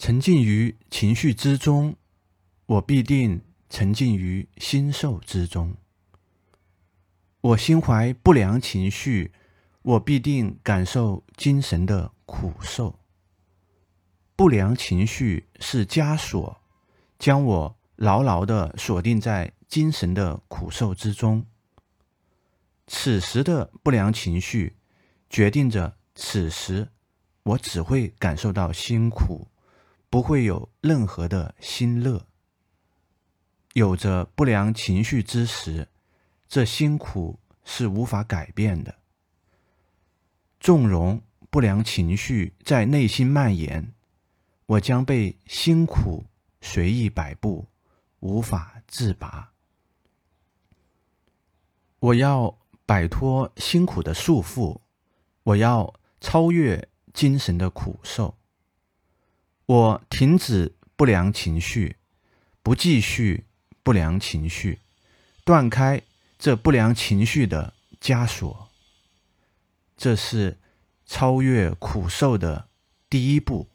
沉浸于情绪之中，我必定沉浸于心受之中。我心怀不良情绪，我必定感受精神的苦受。不良情绪是枷锁，将我牢牢的锁定在精神的苦受之中。此时的不良情绪，决定着此时我只会感受到辛苦，不会有任何的心乐。有着不良情绪之时，这辛苦是无法改变的。纵容不良情绪在内心蔓延。我将被辛苦随意摆布，无法自拔。我要摆脱辛苦的束缚，我要超越精神的苦受。我停止不良情绪，不继续不良情绪，断开这不良情绪的枷锁。这是超越苦受的第一步。